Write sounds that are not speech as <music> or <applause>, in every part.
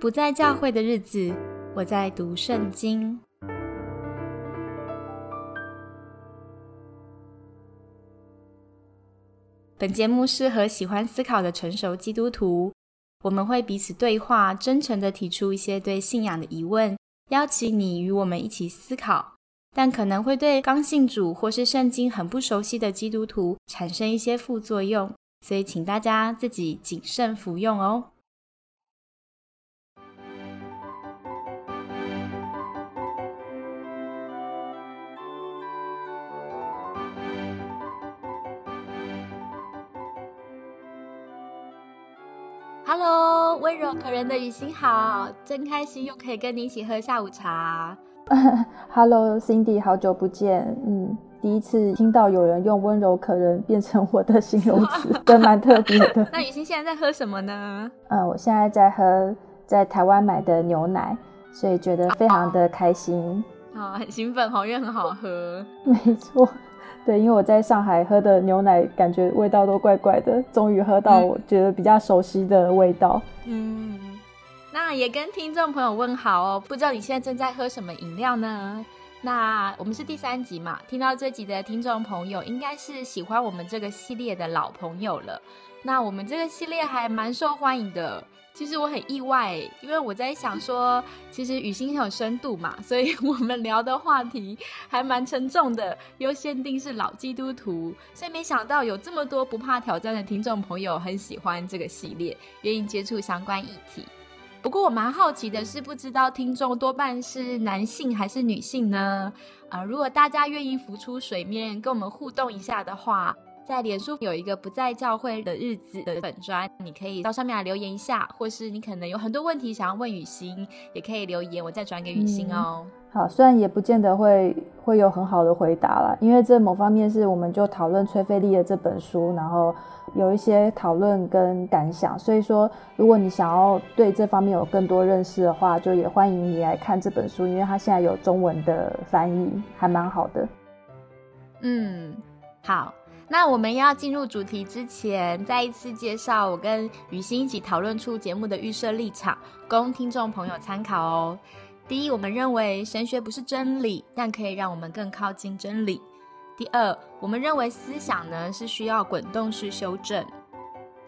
不在教会的日子，我在读圣经。本节目适合喜欢思考的成熟基督徒，我们会彼此对话，真诚的提出一些对信仰的疑问，邀请你与我们一起思考，但可能会对刚信主或是圣经很不熟悉的基督徒产生一些副作用，所以请大家自己谨慎服用哦。Hello，温柔可人的雨欣好，真开心又可以跟你一起喝下午茶。<laughs> Hello，Cindy，好久不见。嗯，第一次听到有人用温柔可人变成我的形容词，真蛮特别的。<laughs> 那雨欣现在在喝什么呢？嗯，我现在在喝在台湾买的牛奶，所以觉得非常的开心。啊，很兴奋，好因为很好喝。<laughs> 没错。对，因为我在上海喝的牛奶，感觉味道都怪怪的，终于喝到我觉得比较熟悉的味道。嗯，那也跟听众朋友问好哦，不知道你现在正在喝什么饮料呢？那我们是第三集嘛，听到这集的听众朋友，应该是喜欢我们这个系列的老朋友了。那我们这个系列还蛮受欢迎的。其实我很意外，因为我在想说，其实雨欣很有深度嘛，所以 <laughs> 我们聊的话题还蛮沉重的，又限定是老基督徒，所以没想到有这么多不怕挑战的听众朋友很喜欢这个系列，愿意接触相关议题。不过我蛮好奇的是，不知道听众多半是男性还是女性呢？啊，如果大家愿意浮出水面跟我们互动一下的话。在脸书有一个不在教会的日子的本专，你可以到上面来留言一下，或是你可能有很多问题想要问雨欣，也可以留言，我再转给雨欣哦。好，虽然也不见得会会有很好的回答了，因为这某方面是我们就讨论崔菲利的这本书，然后有一些讨论跟感想，所以说如果你想要对这方面有更多认识的话，就也欢迎你来看这本书，因为它现在有中文的翻译，还蛮好的。嗯，好。那我们要进入主题之前，再一次介绍我跟雨欣一起讨论出节目的预设立场，供听众朋友参考哦。第一，我们认为神学不是真理，但可以让我们更靠近真理。第二，我们认为思想呢是需要滚动式修正。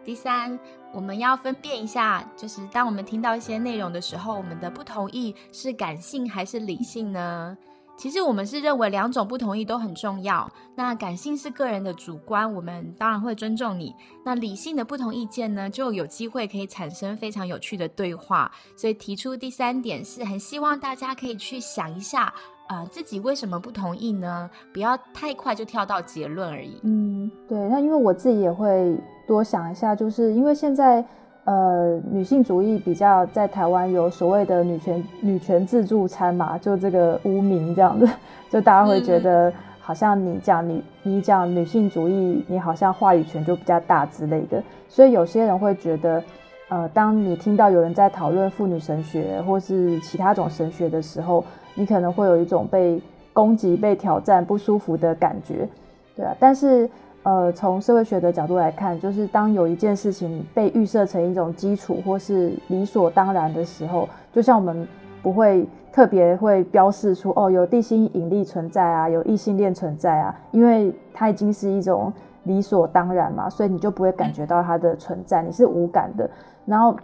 第三，我们要分辨一下，就是当我们听到一些内容的时候，我们的不同意是感性还是理性呢？其实我们是认为两种不同意都很重要。那感性是个人的主观，我们当然会尊重你。那理性的不同意见呢，就有机会可以产生非常有趣的对话。所以提出第三点，是很希望大家可以去想一下，呃，自己为什么不同意呢？不要太快就跳到结论而已。嗯，对。那因为我自己也会多想一下，就是因为现在。呃，女性主义比较在台湾有所谓的女权女权自助餐嘛，就这个污名这样子，<laughs> 就大家会觉得好像你讲女你讲女性主义，你好像话语权就比较大之类的，所以有些人会觉得，呃，当你听到有人在讨论妇女神学或是其他种神学的时候，你可能会有一种被攻击、被挑战、不舒服的感觉，对啊，但是。呃，从社会学的角度来看，就是当有一件事情被预设成一种基础或是理所当然的时候，就像我们不会特别会标示出哦，有地心引力存在啊，有异性恋存在啊，因为它已经是一种理所当然嘛，所以你就不会感觉到它的存在，你是无感的，然后，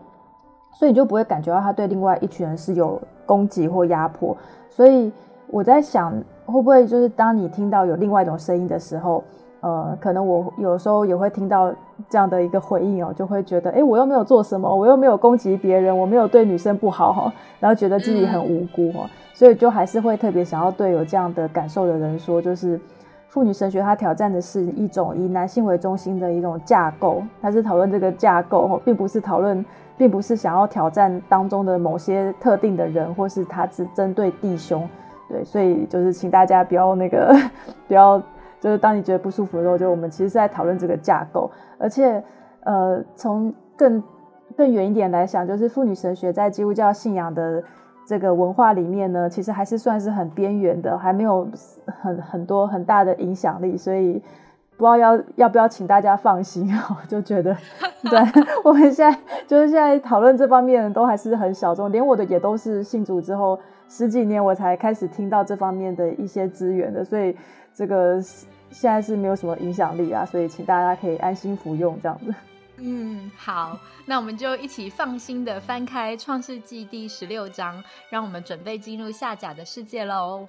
所以你就不会感觉到它对另外一群人是有攻击或压迫。所以我在想，会不会就是当你听到有另外一种声音的时候？呃，可能我有时候也会听到这样的一个回应哦，就会觉得，哎，我又没有做什么，我又没有攻击别人，我没有对女生不好哈，然后觉得自己很无辜哈，所以就还是会特别想要对有这样的感受的人说，就是妇女神学它挑战的是一种以男性为中心的一种架构，它是讨论这个架构，并不是讨论，并不是想要挑战当中的某些特定的人，或是它只针对弟兄，对，所以就是请大家不要那个 <laughs> 不要。就是当你觉得不舒服的时候，就我们其实是在讨论这个架构，而且，呃，从更更远一点来想，就是妇女神学在基督教信仰的这个文化里面呢，其实还是算是很边缘的，还没有很很多很大的影响力，所以不知道要要不要请大家放心啊，<laughs> 我就觉得，<laughs> 对我们现在就是现在讨论这方面的都还是很小众，连我的也都是信主之后十几年我才开始听到这方面的一些资源的，所以这个现在是没有什么影响力啊，所以请大家可以安心服用这样子。<laughs> 嗯，好，那我们就一起放心的翻开《创世纪》第十六章，让我们准备进入下甲的世界喽。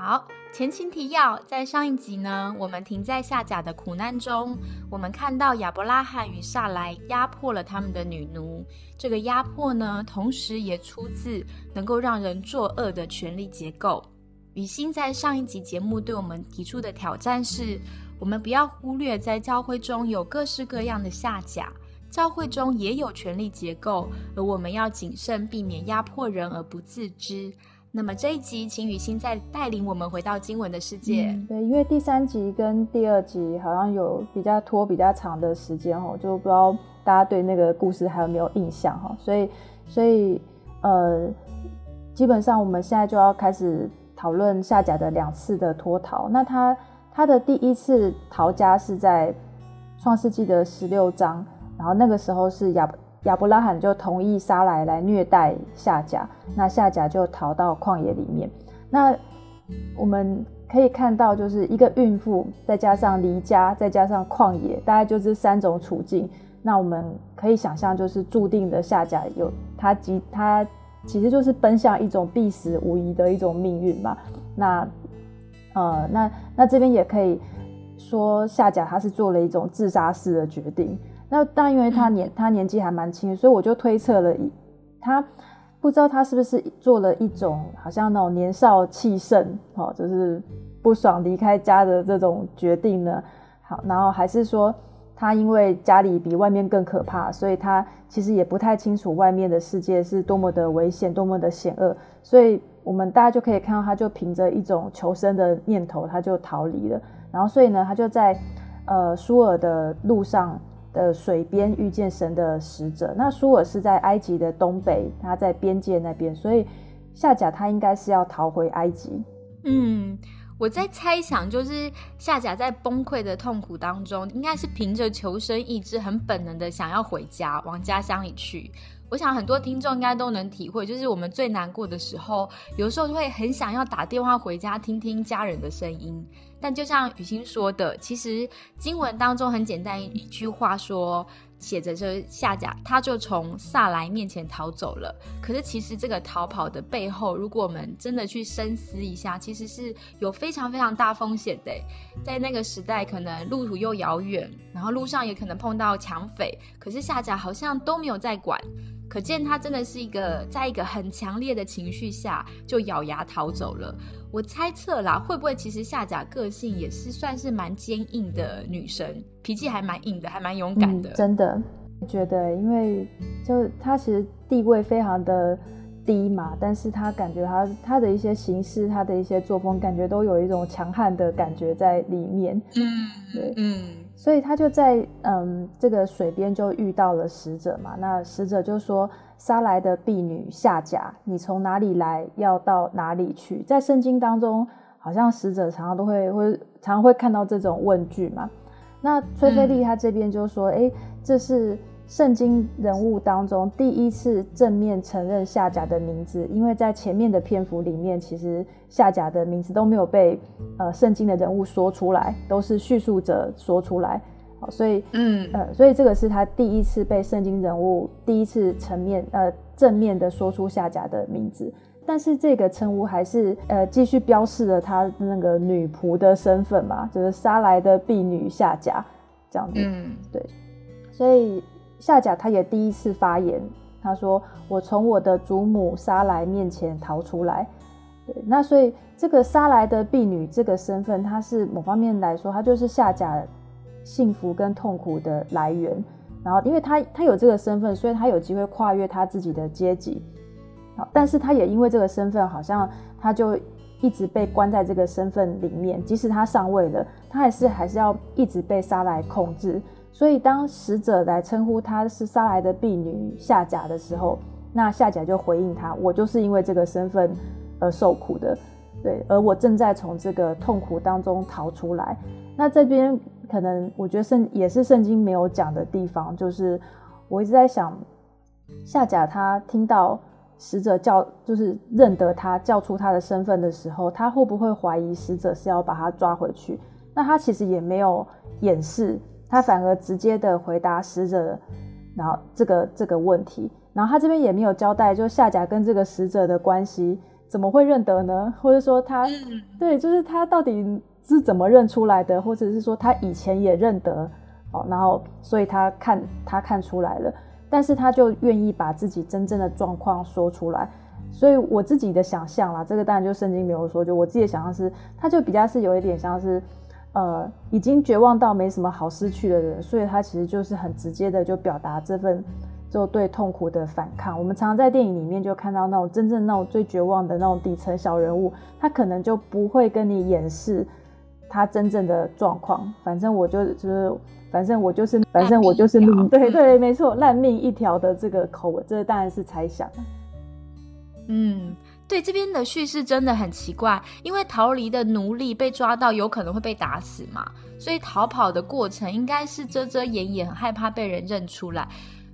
好，前情提要，在上一集呢，我们停在夏甲的苦难中，我们看到亚伯拉罕与萨来压迫了他们的女奴。这个压迫呢，同时也出自能够让人作恶的权力结构。雨欣在上一集节目对我们提出的挑战是，我们不要忽略在教会中有各式各样的下甲，教会中也有权力结构，而我们要谨慎避免压迫人而不自知。那么这一集，请雨欣再带领我们回到经文的世界。对，因为第三集跟第二集好像有比较拖比较长的时间哈，就不知道大家对那个故事还有没有印象哈。所以，所以呃，基本上我们现在就要开始讨论夏甲的两次的脱逃。那他他的第一次逃家是在创世纪的十六章，然后那个时候是亚。亚伯拉罕就同意撒来来虐待夏甲，那夏甲就逃到旷野里面。那我们可以看到，就是一个孕妇，再加上离家，再加上旷野，大概就这三种处境。那我们可以想象，就是注定的夏甲有他即他其实就是奔向一种必死无疑的一种命运嘛。那呃，那那这边也可以说夏甲他是做了一种自杀式的决定。那但因为他年他年纪还蛮轻，所以我就推测了，他不知道他是不是做了一种好像那种年少气盛，哦，就是不爽离开家的这种决定呢。好，然后还是说他因为家里比外面更可怕，所以他其实也不太清楚外面的世界是多么的危险，多么的险恶。所以我们大家就可以看到，他就凭着一种求生的念头，他就逃离了。然后所以呢，他就在呃舒尔的路上。的水边遇见神的使者，那舒尔是在埃及的东北，他在边界那边，所以夏甲他应该是要逃回埃及。嗯，我在猜想，就是夏甲在崩溃的痛苦当中，应该是凭着求生意志，很本能的想要回家，往家乡里去。我想很多听众应该都能体会，就是我们最难过的时候，有时候就会很想要打电话回家，听听家人的声音。但就像雨欣说的，其实经文当中很简单一句话说，写着这夏甲他就从萨来面前逃走了。可是其实这个逃跑的背后，如果我们真的去深思一下，其实是有非常非常大风险的。在那个时代，可能路途又遥远，然后路上也可能碰到抢匪，可是夏甲好像都没有在管。可见他真的是一个在一个很强烈的情绪下就咬牙逃走了。我猜测啦，会不会其实夏甲个性也是算是蛮坚硬的女生，脾气还蛮硬的，还蛮勇敢的。真的觉得，因为就她其实地位非常的低嘛，但是她感觉她她的一些行事，她的一些作风，感觉都有一种强悍的感觉在里面。嗯，对，嗯。所以他就在嗯这个水边就遇到了使者嘛，那使者就说：“杀来的婢女夏甲，你从哪里来，要到哪里去？”在圣经当中，好像使者常常都会会常常会看到这种问句嘛。那崔菲利他这边就说：“哎，这是。”圣经人物当中第一次正面承认夏甲的名字，因为在前面的篇幅里面，其实夏甲的名字都没有被呃圣经的人物说出来，都是叙述者说出来。好，所以嗯呃，所以这个是他第一次被圣经人物第一次层面呃正面的说出夏甲的名字，但是这个称呼还是呃继续标示了他那个女仆的身份嘛，就是杀来的婢女夏甲这样子。嗯，对，所以。夏甲他也第一次发言，他说：“我从我的祖母杀来面前逃出来。”对，那所以这个杀来的婢女这个身份，她是某方面来说，她就是夏甲幸福跟痛苦的来源。然后，因为他他有这个身份，所以他有机会跨越他自己的阶级。好，但是他也因为这个身份，好像他就一直被关在这个身份里面，即使他上位了，他还是还是要一直被杀来控制。所以当使者来称呼他是撒来的婢女夏甲的时候，那夏甲就回应他：“我就是因为这个身份而受苦的，对，而我正在从这个痛苦当中逃出来。”那这边可能我觉得圣也是圣经没有讲的地方，就是我一直在想，夏甲他听到。使者叫，就是认得他，叫出他的身份的时候，他会不会怀疑使者是要把他抓回去？那他其实也没有掩饰，他反而直接的回答死者，然后这个这个问题，然后他这边也没有交代，就夏甲跟这个死者的关系怎么会认得呢？或者说他，对，就是他到底是怎么认出来的？或者是说他以前也认得？哦，然后所以他看他看出来了。但是他就愿意把自己真正的状况说出来，所以我自己的想象啦，这个当然就圣经没有说，就我自己的想象是，他就比较是有一点像是，呃，已经绝望到没什么好失去的人，所以他其实就是很直接的就表达这份就对痛苦的反抗。我们常常在电影里面就看到那种真正那种最绝望的那种底层小人物，他可能就不会跟你掩饰他真正的状况，反正我就就是。反正我就是，反正我就是命，对对，没错，烂命一条的这个口吻，这当然是猜想。嗯，对，这边的叙事真的很奇怪，因为逃离的奴隶被抓到，有可能会被打死嘛，所以逃跑的过程应该是遮遮掩掩，很害怕被人认出来。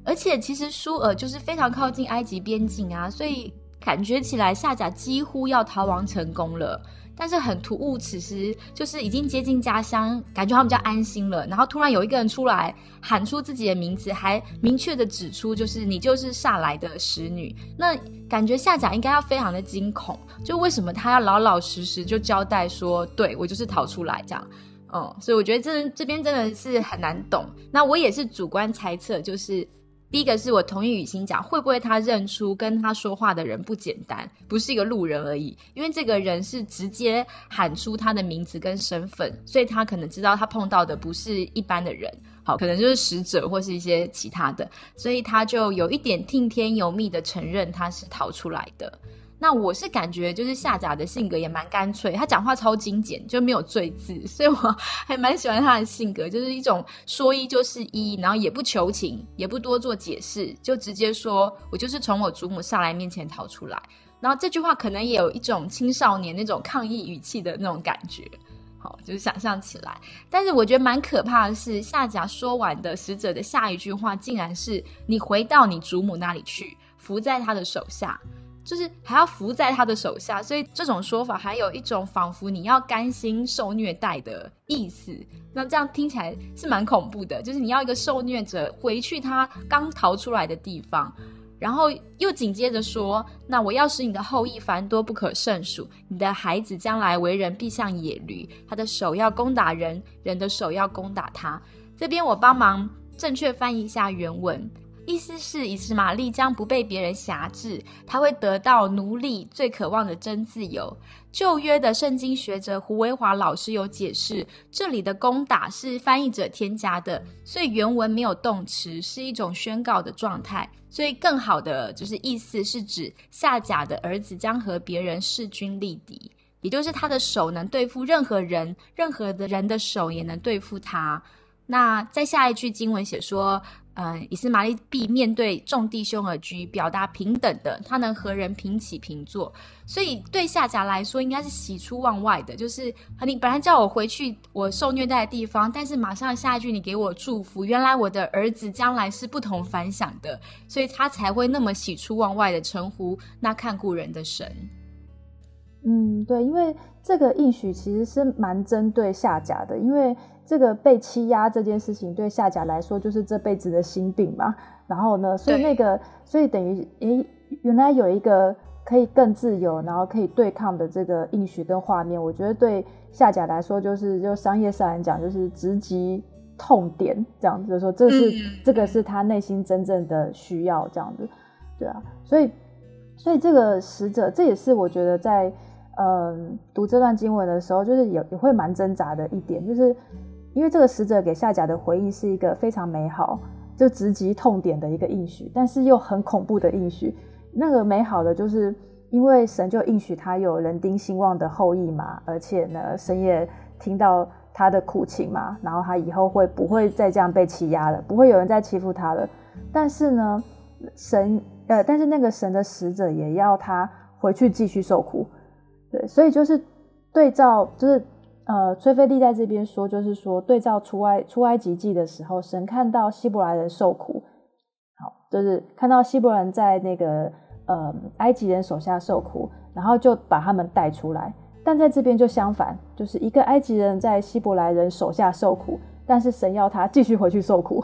而且其实舒尔就是非常靠近埃及边境啊，所以感觉起来夏甲几乎要逃亡成功了。但是很突兀，此时就是已经接近家乡，感觉他们比较安心了。然后突然有一个人出来喊出自己的名字，还明确的指出就是你就是下来的使女。那感觉夏甲应该要非常的惊恐，就为什么他要老老实实就交代说，对我就是逃出来这样。嗯，所以我觉得这这边真的是很难懂。那我也是主观猜测，就是。第一个是我同意雨欣讲，会不会他认出跟他说话的人不简单，不是一个路人而已，因为这个人是直接喊出他的名字跟身份，所以他可能知道他碰到的不是一般的人，好，可能就是使者或是一些其他的，所以他就有一点听天由命的承认他是逃出来的。那我是感觉，就是夏甲的性格也蛮干脆，他讲话超精简，就没有赘字，所以我 <laughs> 还蛮喜欢他的性格，就是一种说一就是一，然后也不求情，也不多做解释，就直接说我就是从我祖母上来面前逃出来。然后这句话可能也有一种青少年那种抗议语气的那种感觉，好，就是想象起来。但是我觉得蛮可怕的是，夏甲说完的使者的下一句话，竟然是你回到你祖母那里去，伏在他的手下。就是还要伏在他的手下，所以这种说法还有一种仿佛你要甘心受虐待的意思。那这样听起来是蛮恐怖的，就是你要一个受虐者回去他刚逃出来的地方，然后又紧接着说：“那我要使你的后裔繁多不可胜数，你的孩子将来为人必像野驴，他的手要攻打人，人的手要攻打他。”这边我帮忙正确翻译一下原文。意思是，以斯玛利将不被别人辖制，他会得到奴隶最渴望的真自由。旧约的圣经学者胡维华老师有解释，这里的攻打是翻译者添加的，所以原文没有动词，是一种宣告的状态。所以更好的就是意思是指夏甲的儿子将和别人势均力敌，也就是他的手能对付任何人，任何的人的手也能对付他。那在下一句经文写说。嗯，以斯玛利必面对众弟兄而居，表达平等的，他能和人平起平坐，所以对夏甲来说应该是喜出望外的。就是你本来叫我回去我受虐待的地方，但是马上下一句你给我祝福，原来我的儿子将来是不同凡响的，所以他才会那么喜出望外的称呼那看顾人的神。嗯，对，因为这个应许其实是蛮针对夏甲的，因为。这个被欺压这件事情对夏甲来说就是这辈子的心病嘛。然后呢，所以那个，所以等于，诶，原来有一个可以更自由，然后可以对抗的这个应许跟画面，我觉得对夏甲来说，就是就商业上来讲，就是直击痛点，这样子，就说这是这个是他内心真正的需要，这样子，对啊。所以，所以这个使者，这也是我觉得在嗯读这段经文的时候，就是也也会蛮挣扎的一点，就是。因为这个使者给夏甲的回应是一个非常美好，就直击痛点的一个应许，但是又很恐怖的应许。那个美好的就是因为神就应许他有人丁兴旺的后裔嘛，而且呢，神也听到他的苦情嘛，然后他以后会不会再这样被欺压了，不会有人再欺负他了。但是呢，神呃，但是那个神的使者也要他回去继续受苦。对，所以就是对照，就是呃，崔菲利在这边说，就是说对照出埃出埃及记的时候，神看到希伯来人受苦，好，就是看到希伯来人在那个呃埃及人手下受苦，然后就把他们带出来。但在这边就相反，就是一个埃及人在希伯来人手下受苦，但是神要他继续回去受苦，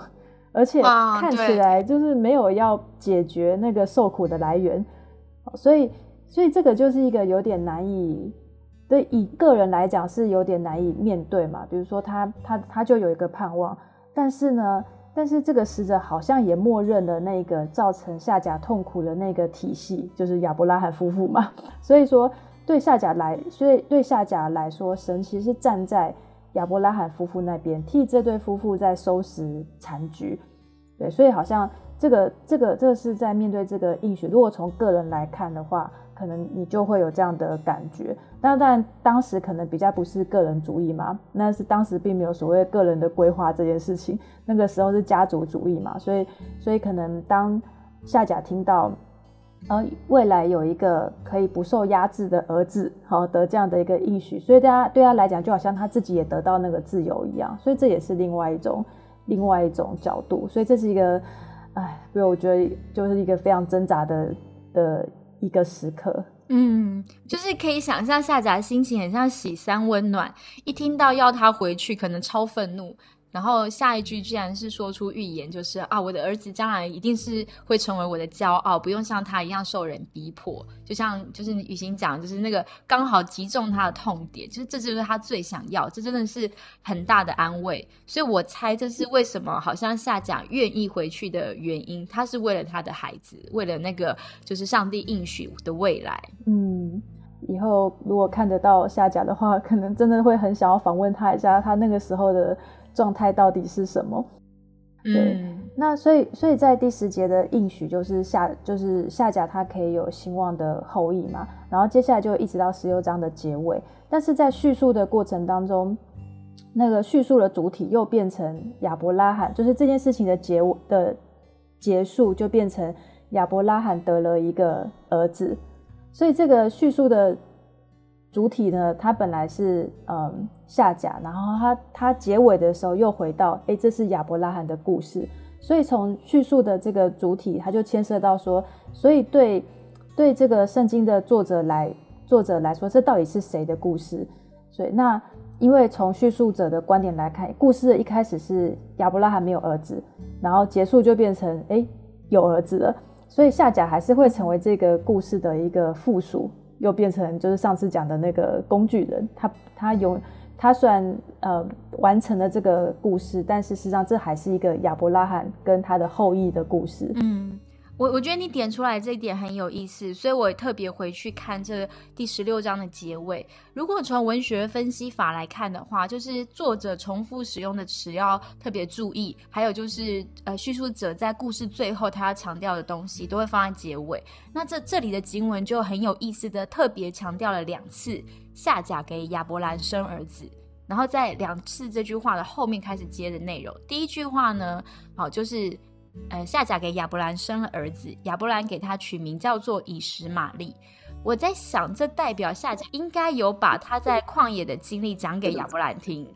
而且看起来就是没有要解决那个受苦的来源，所以，所以这个就是一个有点难以对以以个人来讲是有点难以面对嘛。比如说他他他就有一个盼望，但是呢，但是这个使者好像也默认了那个造成夏甲痛苦的那个体系，就是亚伯拉罕夫妇嘛，<laughs> 所以说。对夏甲来，所以对夏甲来说，神其实是站在亚伯拉罕夫妇那边，替这对夫妇在收拾残局。对，所以好像这个、这个、这是在面对这个应许。如果从个人来看的话，可能你就会有这样的感觉。但但当时可能比较不是个人主义嘛，那是当时并没有所谓个人的规划这件事情。那个时候是家族主义嘛，所以所以可能当夏甲听到。呃未来有一个可以不受压制的儿子，好的这样的一个应许，所以大家对他来讲，就好像他自己也得到那个自由一样，所以这也是另外一种另外一种角度，所以这是一个，哎，所以我觉得就是一个非常挣扎的的一个时刻。嗯，就是可以想象夏甲心情很像喜三温暖，一听到要他回去，可能超愤怒。然后下一句居然是说出预言，就是啊，我的儿子将来一定是会成为我的骄傲，不用像他一样受人逼迫。就像就是雨欣讲，就是那个刚好击中他的痛点，就是这就是他最想要，这真的是很大的安慰。所以我猜这是为什么好像夏甲愿意回去的原因，他是为了他的孩子，为了那个就是上帝应许的未来。嗯，以后如果看得到夏甲的话，可能真的会很想要访问他一下，他那个时候的。状态到底是什么？对，那所以，所以在第十节的应许就是下，就是下甲他可以有兴旺的后裔嘛。然后接下来就一直到十六章的结尾，但是在叙述的过程当中，那个叙述的主体又变成亚伯拉罕，就是这件事情的结的结束就变成亚伯拉罕得了一个儿子，所以这个叙述的。主体呢，它本来是嗯下甲，然后它它结尾的时候又回到，哎，这是亚伯拉罕的故事，所以从叙述的这个主体，它就牵涉到说，所以对对这个圣经的作者来作者来说，这到底是谁的故事？所以那因为从叙述者的观点来看，故事的一开始是亚伯拉罕没有儿子，然后结束就变成哎有儿子了，所以下甲还是会成为这个故事的一个附属。又变成就是上次讲的那个工具人，他他有他虽然呃完成了这个故事，但事实上这还是一个亚伯拉罕跟他的后裔的故事。嗯。我我觉得你点出来这一点很有意思，所以我特别回去看这第十六章的结尾。如果从文学分析法来看的话，就是作者重复使用的词要特别注意，还有就是呃叙述者在故事最后他要强调的东西都会放在结尾。那这这里的经文就很有意思的特别强调了两次夏甲给亚伯兰生儿子，然后在两次这句话的后面开始接的内容。第一句话呢，好就是。呃，夏甲给亚伯兰生了儿子，亚伯兰给他取名叫做以实玛利。我在想，这代表夏甲应该有把他在旷野的经历讲给亚伯兰听。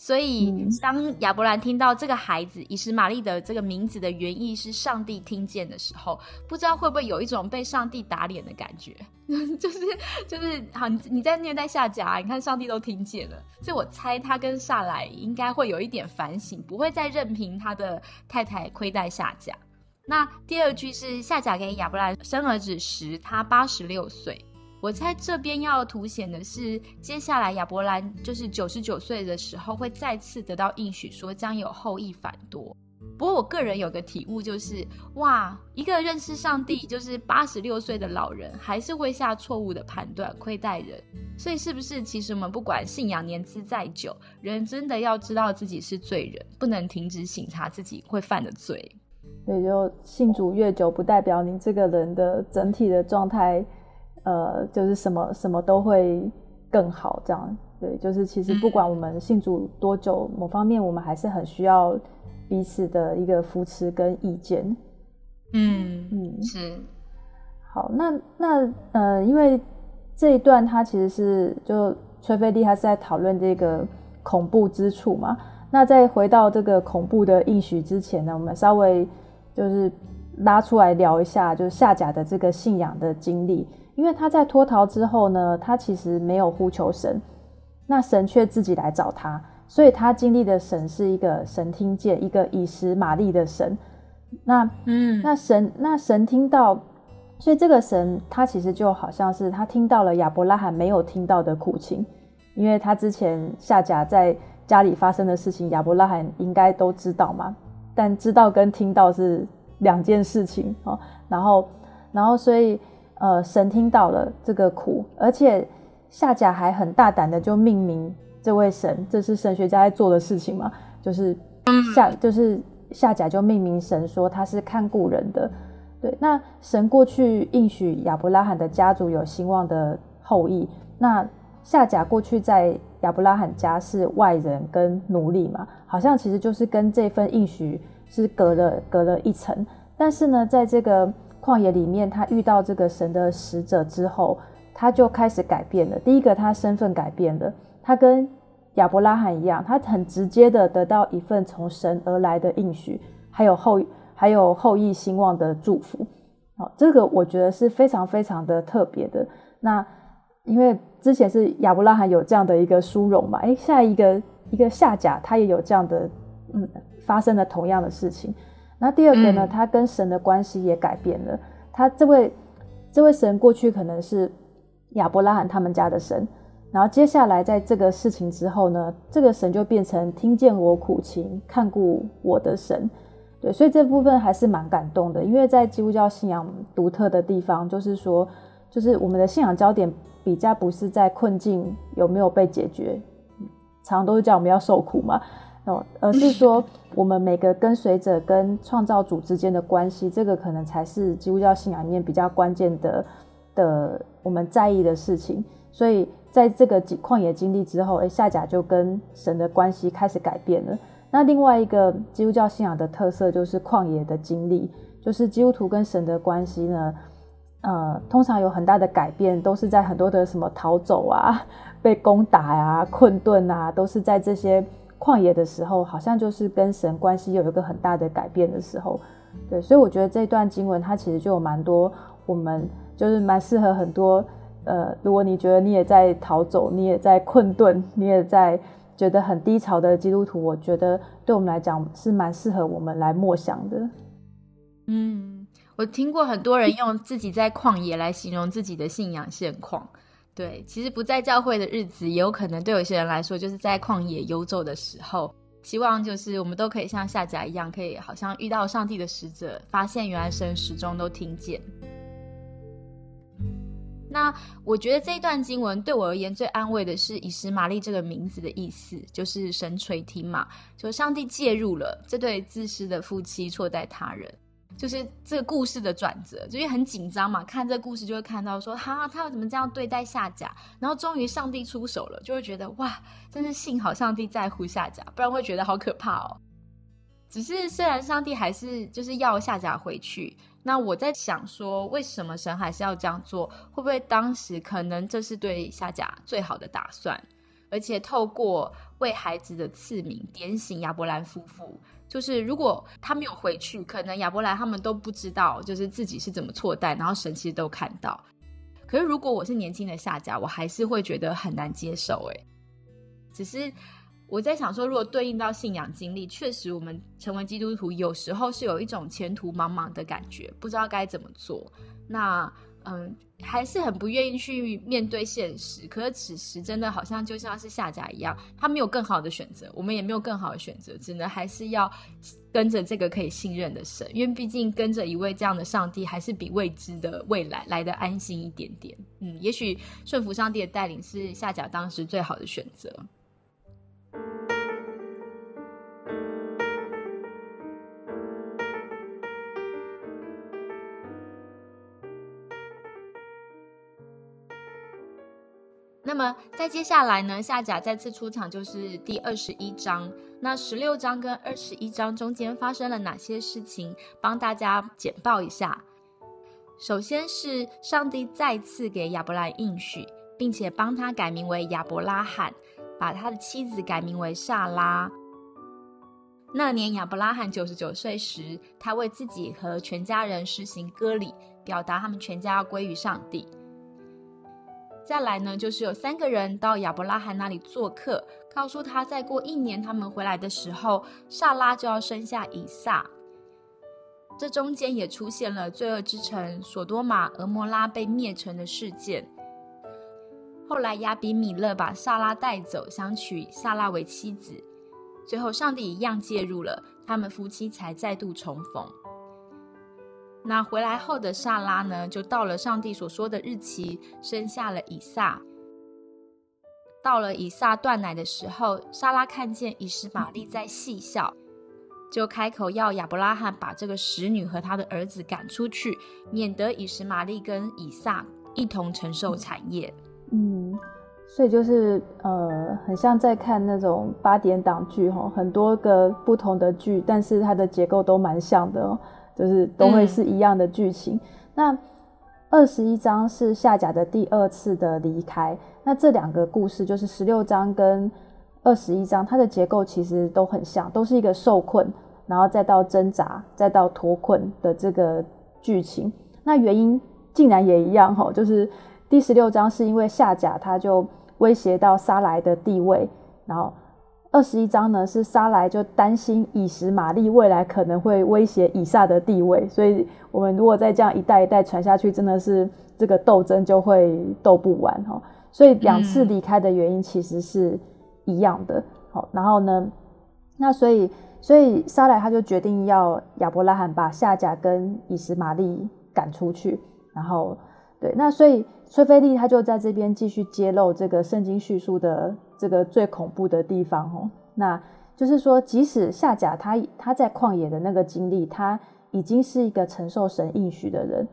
所以，当亚伯兰听到这个孩子以实玛利的这个名字的原意是上帝听见的时候，不知道会不会有一种被上帝打脸的感觉？<laughs> 就是就是好，你你在虐待夏甲，你看上帝都听见了，所以我猜他跟萨来应该会有一点反省，不会再任凭他的太太亏待夏甲。那第二句是夏甲给亚伯兰生儿子时，他八十六岁。我猜这边要凸显的是，接下来亚伯兰就是九十九岁的时候，会再次得到应许，说将有后裔反多。不过我个人有个体悟，就是哇，一个认识上帝就是八十六岁的老人，还是会下错误的判断，亏待人。所以是不是其实我们不管信仰年资再久，人真的要知道自己是罪人，不能停止醒察自己会犯的罪。所以就信主越久，不代表你这个人的整体的状态。呃，就是什么什么都会更好，这样对，就是其实不管我们信主多久，某方面我们还是很需要彼此的一个扶持跟意见。嗯嗯，是。好，那那呃，因为这一段他其实是就崔菲利他是在讨论这个恐怖之处嘛。那在回到这个恐怖的应许之前呢，我们稍微就是拉出来聊一下，就是夏甲的这个信仰的经历。因为他在脱逃之后呢，他其实没有呼求神，那神却自己来找他，所以他经历的神是一个神听见，一个以实玛利的神。那嗯，那神那神听到，所以这个神他其实就好像是他听到了亚伯拉罕没有听到的苦情，因为他之前夏甲在家里发生的事情，亚伯拉罕应该都知道嘛，但知道跟听到是两件事情哦。然后，然后所以。呃，神听到了这个苦，而且夏甲还很大胆的就命名这位神，这是神学家在做的事情嘛？就是夏，就是夏甲就命名神说他是看顾人的。对，那神过去应许亚伯拉罕的家族有兴旺的后裔，那夏甲过去在亚伯拉罕家是外人跟奴隶嘛？好像其实就是跟这份应许是隔了隔了一层，但是呢，在这个。旷野里面，他遇到这个神的使者之后，他就开始改变了。第一个，他身份改变了，他跟亚伯拉罕一样，他很直接的得到一份从神而来的应许，还有后还有后裔兴旺的祝福。好，这个我觉得是非常非常的特别的。那因为之前是亚伯拉罕有这样的一个殊荣嘛，诶，下一个一个夏甲他也有这样的，嗯，发生了同样的事情。那第二个呢？他跟神的关系也改变了。他这位这位神过去可能是亚伯拉罕他们家的神，然后接下来在这个事情之后呢，这个神就变成听见我苦情、看顾我的神。对，所以这部分还是蛮感动的。因为在基督教信仰独特的地方，就是说，就是我们的信仰焦点比较不是在困境有没有被解决，常常都是叫我们要受苦嘛。而是说，我们每个跟随者跟创造主之间的关系，这个可能才是基督教信仰里面比较关键的的我们在意的事情。所以，在这个旷野经历之后，哎，夏甲就跟神的关系开始改变了。那另外一个基督教信仰的特色就是旷野的经历，就是基督徒跟神的关系呢，呃，通常有很大的改变，都是在很多的什么逃走啊、<laughs> 被攻打呀、困顿啊，都是在这些。旷野的时候，好像就是跟神关系有一个很大的改变的时候，对，所以我觉得这段经文它其实就有蛮多，我们就是蛮适合很多，呃，如果你觉得你也在逃走，你也在困顿，你也在觉得很低潮的基督徒，我觉得对我们来讲是蛮适合我们来默想的。嗯，我听过很多人用自己在旷野来形容自己的信仰现况。对，其实不在教会的日子，也有可能对有些人来说，就是在旷野游走的时候。希望就是我们都可以像夏甲一样，可以好像遇到上帝的使者，发现原来神始终都听见。那我觉得这一段经文对我而言最安慰的是以实玛利这个名字的意思，就是神垂听嘛，就上帝介入了这对自私的夫妻错待他人。就是这个故事的转折，就因为很紧张嘛，看这个故事就会看到说，哈，他要怎么这样对待夏甲，然后终于上帝出手了，就会觉得哇，真是幸好上帝在乎夏甲，不然会觉得好可怕哦。只是虽然上帝还是就是要夏甲回去，那我在想说，为什么神还是要这样做？会不会当时可能这是对夏甲最好的打算？而且透过为孩子的赐名点醒亚伯兰夫妇。就是如果他没有回去，可能亚伯兰他们都不知道，就是自己是怎么错待，然后神其实都看到。可是如果我是年轻的下家，我还是会觉得很难接受。哎，只是我在想说，如果对应到信仰经历，确实我们成为基督徒，有时候是有一种前途茫茫的感觉，不知道该怎么做。那。嗯，还是很不愿意去面对现实。可是此时真的好像就像是下家一样，他没有更好的选择，我们也没有更好的选择，只能还是要跟着这个可以信任的神，因为毕竟跟着一位这样的上帝，还是比未知的未来来的安心一点点。嗯，也许顺服上帝的带领是下甲当时最好的选择。那么在接下来呢，夏甲再次出场就是第二十一章。那十六章跟二十一章中间发生了哪些事情？帮大家简报一下。首先是上帝再次给亚伯兰应许，并且帮他改名为亚伯拉罕，把他的妻子改名为萨拉。那年亚伯拉罕九十九岁时，他为自己和全家人实行割礼，表达他们全家要归于上帝。再来呢，就是有三个人到亚伯拉罕那里做客，告诉他再过一年他们回来的时候，萨拉就要生下以撒。这中间也出现了罪恶之城索多玛、俄摩拉被灭城的事件。后来亚比米勒把萨拉带走，想娶萨拉为妻子。最后上帝一样介入了，他们夫妻才再度重逢。那回来后的萨拉呢，就到了上帝所说的日期，生下了以撒。到了以撒断奶的时候，莎拉看见以实玛利在戏笑。就开口要亚伯拉罕把这个使女和他的儿子赶出去，免得以实玛利跟以撒一同承受产业。嗯，所以就是呃，很像在看那种八点档剧哈，很多个不同的剧，但是它的结构都蛮像的，就是都会是一样的剧情。那二十一章是夏甲的第二次的离开，那这两个故事就是十六章跟。二十一章，它的结构其实都很像，都是一个受困，然后再到挣扎，再到脱困的这个剧情。那原因竟然也一样哈，就是第十六章是因为夏甲他就威胁到沙莱的地位，然后二十一章呢是沙莱就担心以实玛利未来可能会威胁以撒的地位，所以我们如果再这样一代一代传下去，真的是这个斗争就会斗不完哈。所以两次离开的原因其实是。一样的，好，然后呢，那所以，所以沙莱他就决定要亚伯拉罕把夏甲跟以实玛利赶出去，然后，对，那所以崔菲利他就在这边继续揭露这个圣经叙述的这个最恐怖的地方哦，那就是说，即使夏甲他他在旷野的那个经历，他已经是一个承受神应许的人，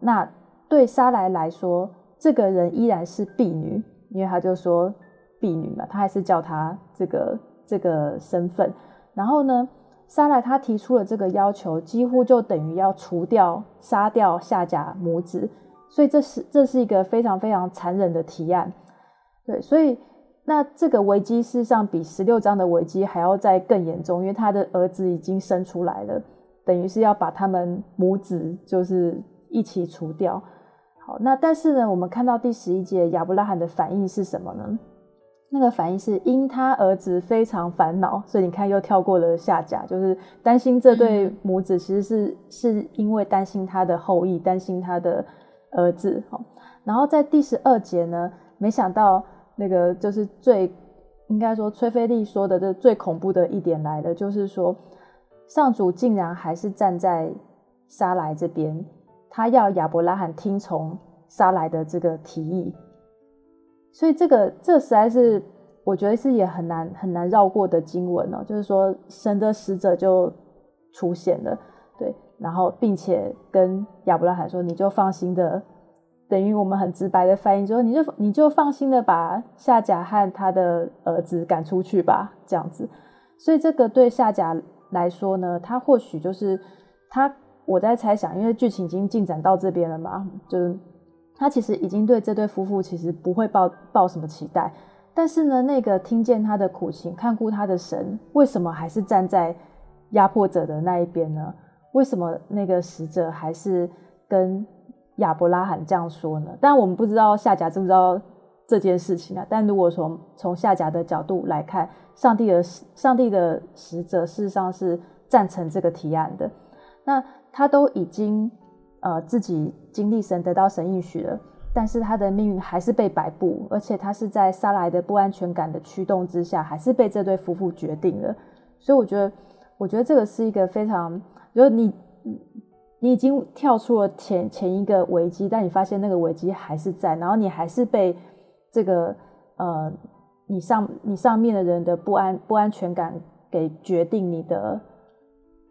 那对沙莱来说，这个人依然是婢女，因为他就说。婢女嘛，他还是叫他这个这个身份。然后呢，沙莱他提出了这个要求，几乎就等于要除掉、杀掉夏甲母子。所以这是这是一个非常非常残忍的提案。对，所以那这个危机事实上比十六章的危机还要再更严重，因为他的儿子已经生出来了，等于是要把他们母子就是一起除掉。好，那但是呢，我们看到第十一节亚伯拉罕的反应是什么呢？那个反应是因他儿子非常烦恼，所以你看又跳过了下甲，就是担心这对母子，其实是是因为担心他的后裔，担心他的儿子。好，然后在第十二节呢，没想到那个就是最应该说崔菲利说的这最恐怖的一点来了，就是说上主竟然还是站在沙莱这边，他要亚伯拉罕听从沙莱的这个提议。所以这个这实在是我觉得是也很难很难绕过的经文哦，就是说神的使者就出现了，对，然后并且跟亚伯拉罕说，你就放心的，等于我们很直白的翻译，就说你就你就放心的把夏甲和他的儿子赶出去吧，这样子。所以这个对夏甲来说呢，他或许就是他我在猜想，因为剧情已经进展到这边了嘛，就是。他其实已经对这对夫妇其实不会抱抱什么期待，但是呢，那个听见他的苦情、看顾他的神，为什么还是站在压迫者的那一边呢？为什么那个使者还是跟亚伯拉罕这样说呢？但我们不知道夏甲知不知道这件事情啊。但如果从从夏甲的角度来看，上帝的上帝的使者事实上是赞成这个提案的，那他都已经。呃，自己经历神得到神应许了，但是他的命运还是被摆布，而且他是在沙来的不安全感的驱动之下，还是被这对夫妇决定了。所以我觉得，我觉得这个是一个非常，就是你你已经跳出了前前一个危机，但你发现那个危机还是在，然后你还是被这个呃你上你上面的人的不安不安全感给决定你的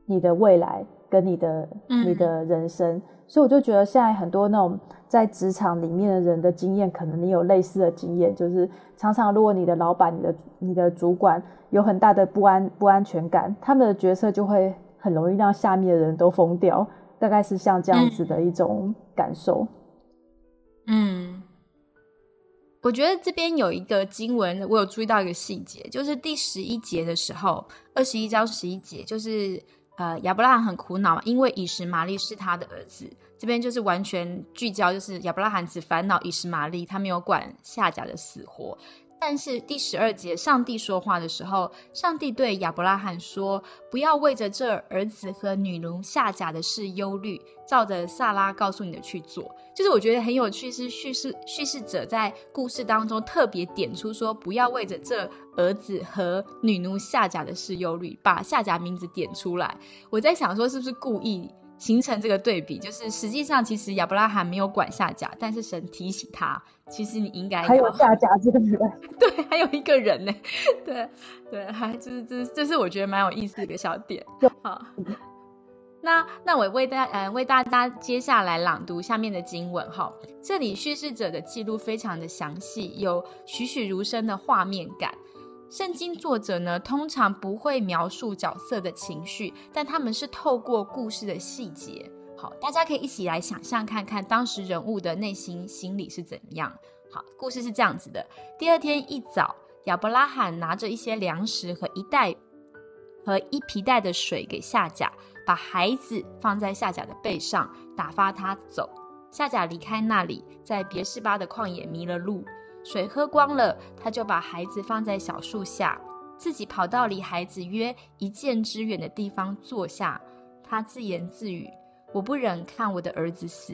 你的未来。跟你的你的人生。所以我就觉得现在很多那种在职场里面的人的经验，可能你有类似的经验，就是常常如果你的老板、你的你的主管有很大的不安不安全感，他们的决策就会很容易让下面的人都疯掉，大概是像这样子的一种感受。嗯，我觉得这边有一个经文，我有注意到一个细节，就是第十一节的时候，二十一章十一节，就是。呃，亚伯拉罕很苦恼，因为以实玛利是他的儿子。这边就是完全聚焦，就是亚伯拉罕只烦恼以实玛利，他没有管夏甲的死活。但是第十二节，上帝说话的时候，上帝对亚伯拉罕说：“不要为着这儿子和女奴夏甲的事忧虑，照着萨拉告诉你的去做。”就是我觉得很有趣，是叙事叙事者在故事当中特别点出说：“不要为着这儿子和女奴夏甲的事忧虑，把夏甲名字点出来。”我在想说，是不是故意？形成这个对比，就是实际上其实亚伯拉罕没有管夏甲，但是神提醒他，其实你应该还有夏甲这个人，<laughs> 对，还有一个人呢，对对，还就是这这是我觉得蛮有意思的一个小点。好，那那我为大呃为大家接下来朗读下面的经文哈，这里叙事者的记录非常的详细，有栩栩如生的画面感。圣经作者呢，通常不会描述角色的情绪，但他们是透过故事的细节。好，大家可以一起来想象看看当时人物的内心心理是怎样。好，故事是这样子的：第二天一早，亚伯拉罕拿着一些粮食和一袋和一皮袋的水给夏甲，把孩子放在夏甲的背上，打发他走。夏甲离开那里，在别是巴的旷野迷了路。水喝光了，他就把孩子放在小树下，自己跑到离孩子约一箭之远的地方坐下。他自言自语：“我不忍看我的儿子死。”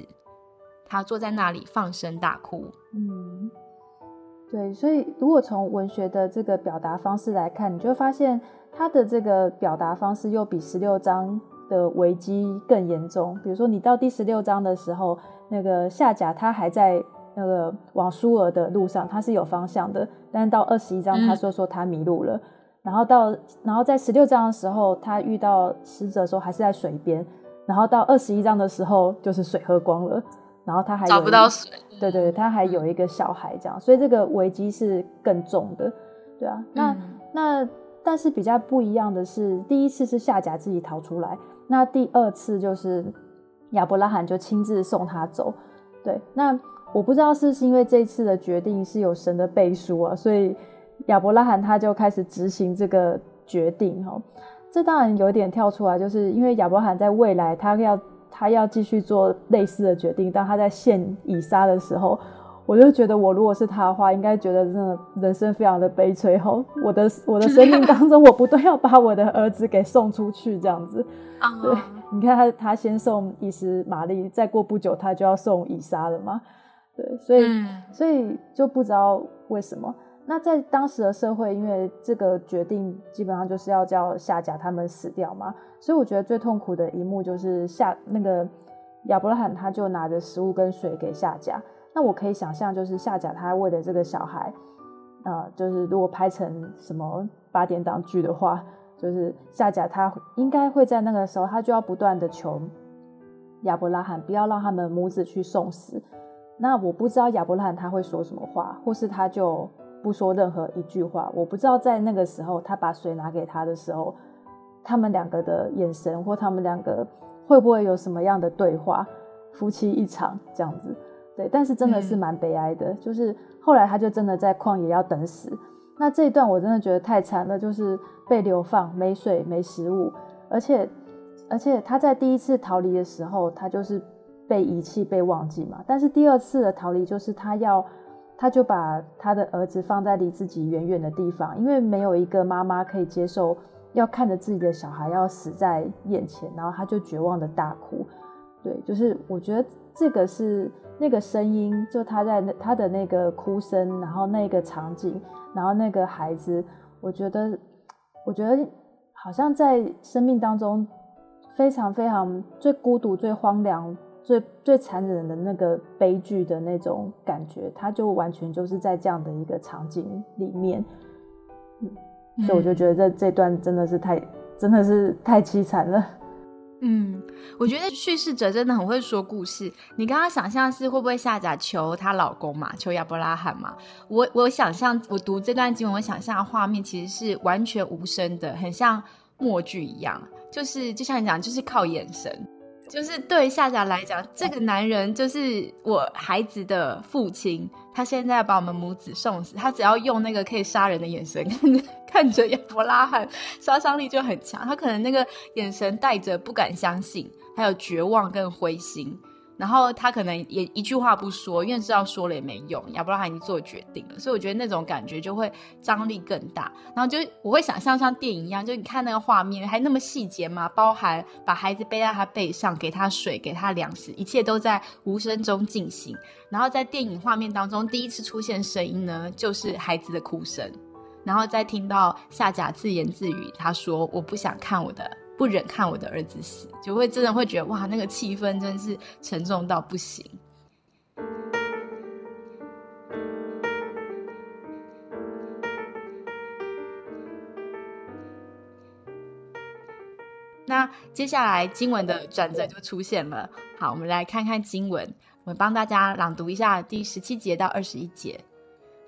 他坐在那里放声大哭。嗯，对，所以如果从文学的这个表达方式来看，你就发现他的这个表达方式又比十六章的危机更严重。比如说，你到第十六章的时候，那个夏甲他还在。那个往苏尔的路上，他是有方向的，但是到二十一章，他说说他迷路了。然后到，然后在十六章的时候，他遇到死者的时候还是在水边。然后到二十一章的时候，就是水喝光了。然后他还找不到水，对对，他还有一个小孩这样，所以这个危机是更重的，对啊。那那但是比较不一样的是，第一次是夏甲自己逃出来，那第二次就是亚伯拉罕就亲自送他走，对，那。我不知道是不是因为这一次的决定是有神的背书啊，所以亚伯拉罕他就开始执行这个决定哈。这当然有点跳出来，就是因为亚伯拉罕在未来他要他要继续做类似的决定，当他在献以撒的时候，我就觉得我如果是他的话，应该觉得真的人生非常的悲催哈。我的我的生命当中，我不断要把我的儿子给送出去这样子。<laughs> 对，你看他他先送以实玛利，再过不久他就要送以撒了嘛。对，所以所以就不知道为什么。那在当时的社会，因为这个决定基本上就是要叫夏甲他们死掉嘛，所以我觉得最痛苦的一幕就是夏那个亚伯拉罕他就拿着食物跟水给夏甲。那我可以想象，就是夏甲他为了这个小孩，呃，就是如果拍成什么八点档剧的话，就是夏甲他应该会在那个时候，他就要不断的求亚伯拉罕不要让他们母子去送死。那我不知道亚伯拉罕他会说什么话，或是他就不说任何一句话。我不知道在那个时候，他把水拿给他的时候，他们两个的眼神，或他们两个会不会有什么样的对话？夫妻一场这样子，对。但是真的是蛮悲哀的，就是后来他就真的在旷野要等死。那这一段我真的觉得太惨了，就是被流放，没水没食物，而且而且他在第一次逃离的时候，他就是。被遗弃、被忘记嘛？但是第二次的逃离，就是他要，他就把他的儿子放在离自己远远的地方，因为没有一个妈妈可以接受要看着自己的小孩要死在眼前，然后他就绝望的大哭。对，就是我觉得这个是那个声音，就他在那他的那个哭声，然后那个场景，然后那个孩子，我觉得，我觉得好像在生命当中非常非常最孤独、最荒凉。最最残忍的那个悲剧的那种感觉，它就完全就是在这样的一个场景里面，嗯，所以我就觉得这这段真的是太真的是太凄惨了。嗯，我觉得叙事者真的很会说故事。你刚刚想象是会不会下甲求她老公嘛，求亚伯拉罕嘛？我我想象我读这段经文，我想象的画面其实是完全无声的，很像默剧一样，就是就像你讲，就是靠眼神。就是对夏夏来讲，这个男人就是我孩子的父亲。他现在把我们母子送死，他只要用那个可以杀人的眼神 <laughs> 看着看着亚伯拉罕，杀伤力就很强。他可能那个眼神带着不敢相信，还有绝望跟灰心。然后他可能也一句话不说，因为知道说了也没用。亚伯拉罕已经做决定了，所以我觉得那种感觉就会张力更大。然后就我会想象像电影一样，就你看那个画面还那么细节嘛，包含把孩子背在他背上，给他水，给他粮食，一切都在无声中进行。然后在电影画面当中，第一次出现声音呢，就是孩子的哭声。然后再听到夏甲自言自语，他说：“我不想看我的。”不忍看我的儿子死，就会真的会觉得哇，那个气氛真是沉重到不行。那接下来经文的转折就出现了。好，我们来看看经文，我们帮大家朗读一下第十七节到二十一节。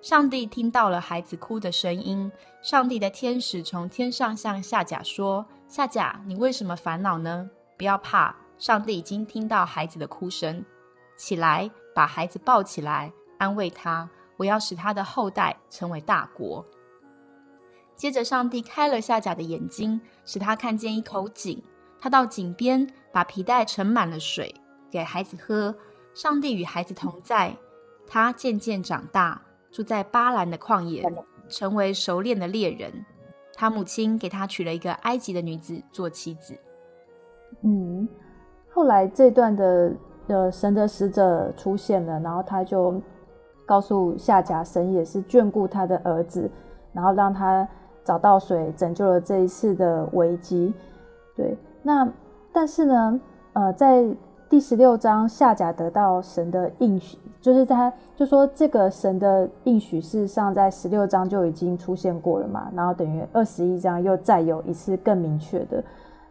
上帝听到了孩子哭的声音，上帝的天使从天上向夏甲说。夏甲，你为什么烦恼呢？不要怕，上帝已经听到孩子的哭声。起来，把孩子抱起来，安慰他。我要使他的后代成为大国。接着，上帝开了夏甲的眼睛，使他看见一口井。他到井边，把皮带盛满了水，给孩子喝。上帝与孩子同在，他渐渐长大，住在巴兰的旷野，成为熟练的猎人。他母亲给他娶了一个埃及的女子做妻子。嗯，后来这段的呃神的使者出现了，然后他就告诉夏甲，神也是眷顾他的儿子，然后让他找到水，拯救了这一次的危机。对，那但是呢，呃，在第十六章，夏甲得到神的应许。就是他就说这个神的应许，事上在十六章就已经出现过了嘛，然后等于二十一章又再有一次更明确的。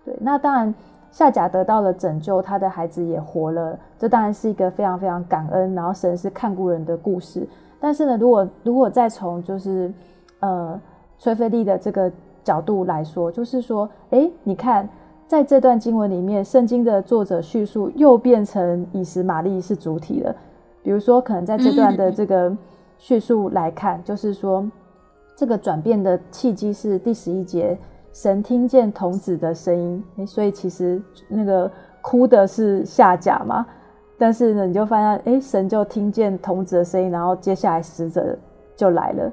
对，那当然夏甲得到了拯救，他的孩子也活了，这当然是一个非常非常感恩，然后神是看顾人的故事。但是呢，如果如果再从就是呃崔菲利的这个角度来说，就是说，哎，你看在这段经文里面，圣经的作者叙述又变成以实玛利是主体了。比如说，可能在这段的这个叙述来看，就是说，这个转变的契机是第十一节，神听见童子的声音，所以其实那个哭的是下甲嘛。但是呢，你就发现，哎，神就听见童子的声音，然后接下来使者就来了，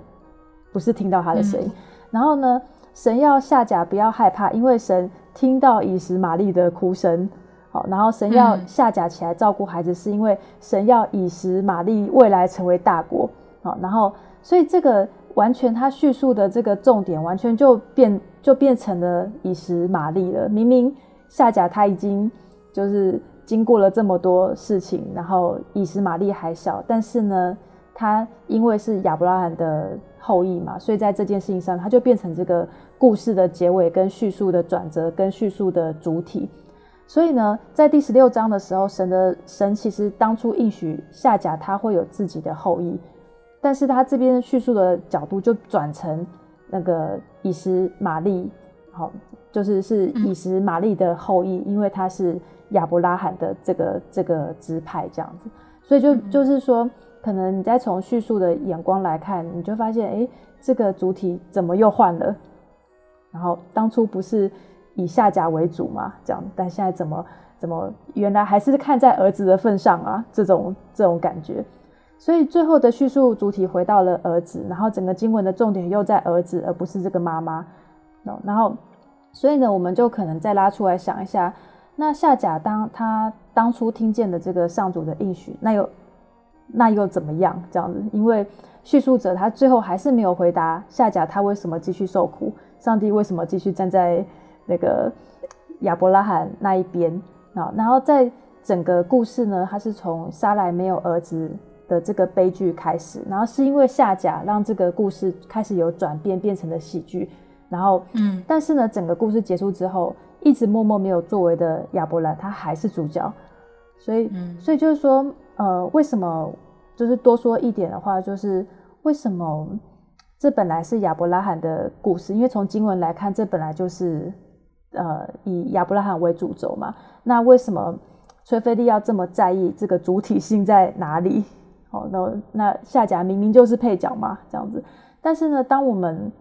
不是听到他的声音。然后呢，神要下甲不要害怕，因为神听到以实玛利的哭声。好，然后神要下甲起来照顾孩子，是因为神要以实玛利未来成为大国。好，然后所以这个完全他叙述的这个重点，完全就变就变成了以实玛利了。明明下甲他已经就是经过了这么多事情，然后以实玛利还小，但是呢，他因为是亚伯拉罕的后裔嘛，所以在这件事情上，他就变成这个故事的结尾、跟叙述的转折、跟叙述的主体。所以呢，在第十六章的时候，神的神其实当初应许夏甲他会有自己的后裔，但是他这边叙述的角度就转成那个以实玛利，好，就是是以实玛利的后裔，因为他是亚伯拉罕的这个这个支派这样子，所以就就是说，可能你再从叙述的眼光来看，你就发现，哎，这个主体怎么又换了？然后当初不是。以夏甲为主嘛，这样，但现在怎么怎么原来还是看在儿子的份上啊？这种这种感觉，所以最后的叙述主体回到了儿子，然后整个经文的重点又在儿子，而不是这个妈妈。然后，所以呢，我们就可能再拉出来想一下，那夏甲当他当初听见的这个上主的应许，那又那又怎么样？这样子，因为叙述者他最后还是没有回答夏甲他为什么继续受苦，上帝为什么继续站在。那个亚伯拉罕那一边啊，然后在整个故事呢，它是从沙莱没有儿子的这个悲剧开始，然后是因为夏甲让这个故事开始有转变，变成了喜剧。然后，嗯，但是呢，整个故事结束之后，一直默默没有作为的亚伯兰，他还是主角。所以，所以就是说，呃，为什么？就是多说一点的话，就是为什么这本来是亚伯拉罕的故事？因为从经文来看，这本来就是呃以亚伯拉罕为主轴嘛。那为什么崔菲利要这么在意这个主体性在哪里？哦，那那夏甲明明就是配角嘛，这样子。但是呢，当我们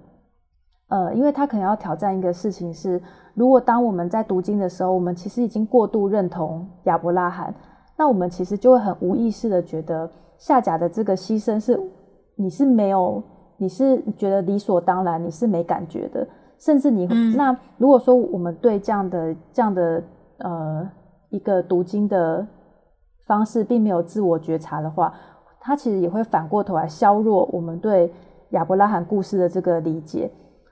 呃，因为他可能要挑战一个事情是，如果当我们在读经的时候，我们其实已经过度认同亚伯拉罕，那我们其实就会很无意识的觉得。夏甲的这个牺牲是，你是没有，你是觉得理所当然，你是没感觉的，甚至你那如果说我们对这样的这样的呃一个读经的方式并没有自我觉察的话，它其实也会反过头来削弱我们对亚伯拉罕故事的这个理解。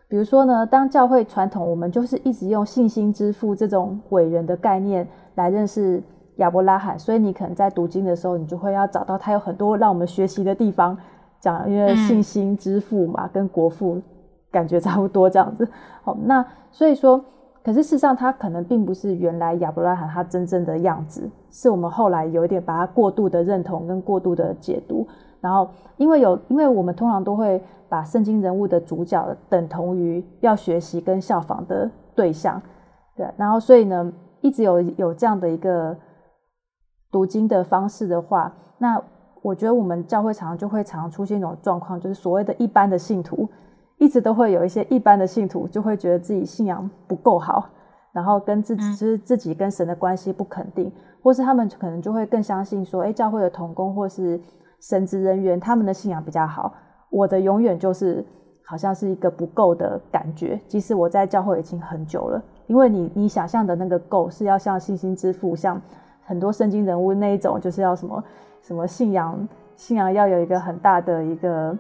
比如说呢，当教会传统我们就是一直用信心之父这种伟人的概念来认识。亚伯拉罕，所以你可能在读经的时候，你就会要找到他有很多让我们学习的地方，讲因为信心之父嘛，跟国父感觉差不多这样子。<laughs> 好，那所以说，可是事实上他可能并不是原来亚伯拉罕他真正的样子，是我们后来有一点把他过度的认同跟过度的解读。然后因为有，因为我们通常都会把圣经人物的主角等同于要学习跟效仿的对象，对，然后所以呢，一直有有这样的一个。读经的方式的话，那我觉得我们教会常常就会常常出现一种状况，就是所谓的一般的信徒，一直都会有一些一般的信徒就会觉得自己信仰不够好，然后跟自己就是自己跟神的关系不肯定，或是他们可能就会更相信说，哎，教会的同工或是神职人员他们的信仰比较好，我的永远就是好像是一个不够的感觉，即使我在教会已经很久了，因为你你想象的那个够是要像信心之父像。很多圣经人物那一种，就是要什么什么信仰，信仰要有一个很大的一个